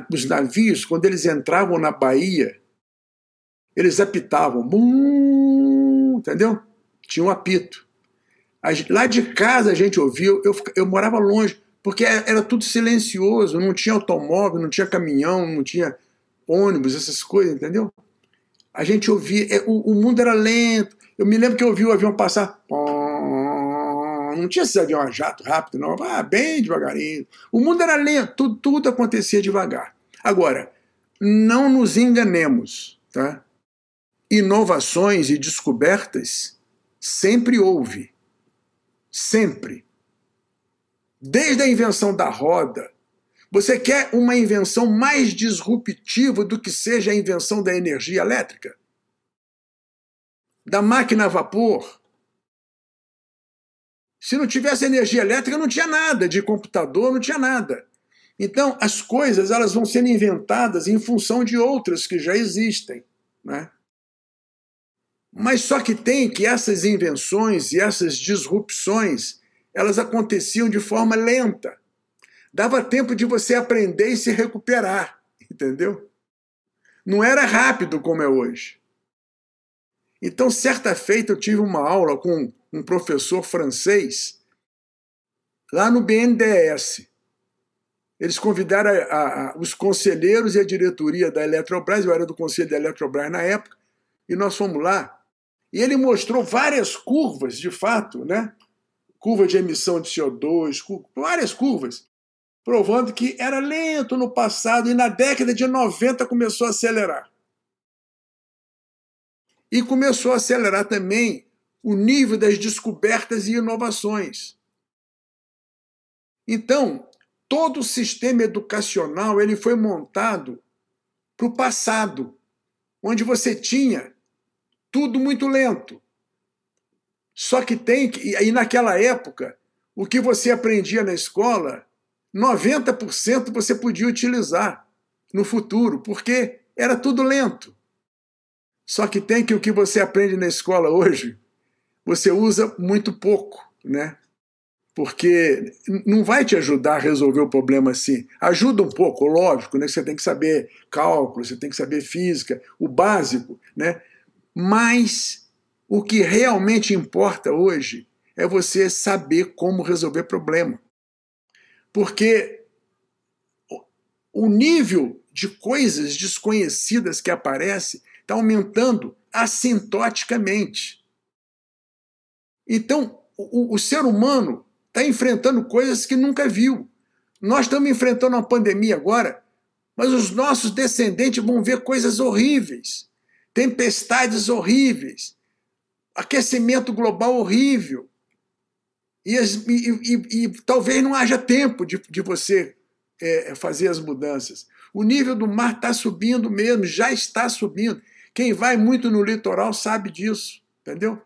os navios, quando eles entravam na Bahia, eles apitavam, bum, entendeu? Tinha um apito. Lá de casa a gente ouviu, eu, eu morava longe, porque era tudo silencioso, não tinha automóvel, não tinha caminhão, não tinha ônibus, essas coisas, entendeu? A gente ouvia, é, o, o mundo era lento. Eu me lembro que eu ouvi o avião passar, não tinha esse avião a jato rápido, não, ah, bem devagarinho. O mundo era lento, tudo, tudo acontecia devagar. Agora, não nos enganemos, tá? Inovações e descobertas sempre houve. Sempre. Desde a invenção da roda, você quer uma invenção mais disruptiva do que seja a invenção da energia elétrica? Da máquina a vapor? Se não tivesse energia elétrica, não tinha nada de computador, não tinha nada. Então, as coisas elas vão sendo inventadas em função de outras que já existem. Né? Mas só que tem que essas invenções e essas disrupções, elas aconteciam de forma lenta. Dava tempo de você aprender e se recuperar, entendeu? Não era rápido como é hoje. Então, certa feita, eu tive uma aula com um professor francês lá no BNDES. Eles convidaram a, a, os conselheiros e a diretoria da Eletrobras, eu era do conselho da Eletrobras na época, e nós fomos lá e ele mostrou várias curvas, de fato, né? Curva de emissão de CO2, várias curvas, provando que era lento no passado e na década de 90 começou a acelerar. e começou a acelerar também o nível das descobertas e inovações. Então, todo o sistema educacional ele foi montado para o passado, onde você tinha tudo muito lento. Só que tem que. E naquela época, o que você aprendia na escola, 90% você podia utilizar no futuro, porque era tudo lento. Só que tem que o que você aprende na escola hoje, você usa muito pouco, né? Porque não vai te ajudar a resolver o problema assim. Ajuda um pouco, lógico, né? Você tem que saber cálculo, você tem que saber física, o básico, né? Mas o que realmente importa hoje é você saber como resolver problema. Porque o nível de coisas desconhecidas que aparece está aumentando assintoticamente. Então, o, o ser humano está enfrentando coisas que nunca viu. Nós estamos enfrentando uma pandemia agora, mas os nossos descendentes vão ver coisas horríveis, tempestades horríveis, aquecimento global horrível. E, e, e, e talvez não haja tempo de, de você é, fazer as mudanças. O nível do mar está subindo mesmo, já está subindo. Quem vai muito no litoral sabe disso, entendeu?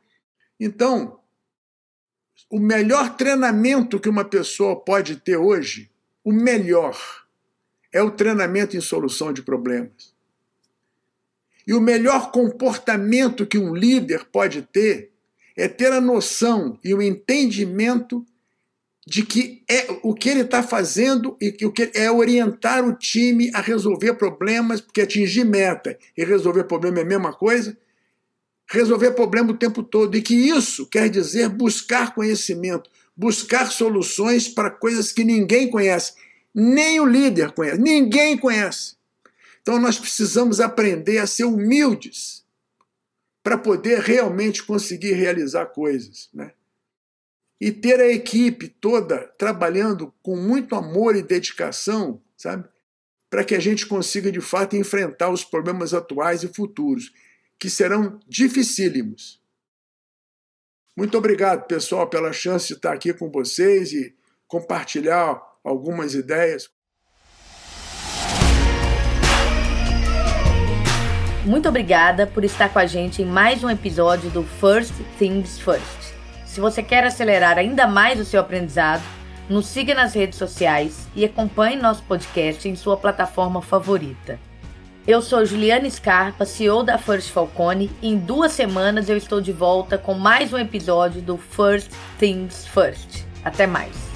Então, o melhor treinamento que uma pessoa pode ter hoje, o melhor, é o treinamento em solução de problemas. E o melhor comportamento que um líder pode ter é ter a noção e o entendimento de que é o que ele está fazendo e que o que é orientar o time a resolver problemas, porque atingir meta e resolver problema é a mesma coisa, resolver problema o tempo todo e que isso quer dizer buscar conhecimento, buscar soluções para coisas que ninguém conhece, nem o líder conhece, ninguém conhece. Então nós precisamos aprender a ser humildes para poder realmente conseguir realizar coisas, né? e ter a equipe toda trabalhando com muito amor e dedicação, sabe? Para que a gente consiga de fato enfrentar os problemas atuais e futuros, que serão dificílimos. Muito obrigado, pessoal, pela chance de estar aqui com vocês e compartilhar algumas ideias. Muito obrigada por estar com a gente em mais um episódio do First Things First. Se você quer acelerar ainda mais o seu aprendizado, nos siga nas redes sociais e acompanhe nosso podcast em sua plataforma favorita. Eu sou Juliana Scarpa, CEO da First Falcone, e em duas semanas eu estou de volta com mais um episódio do First Things First. Até mais!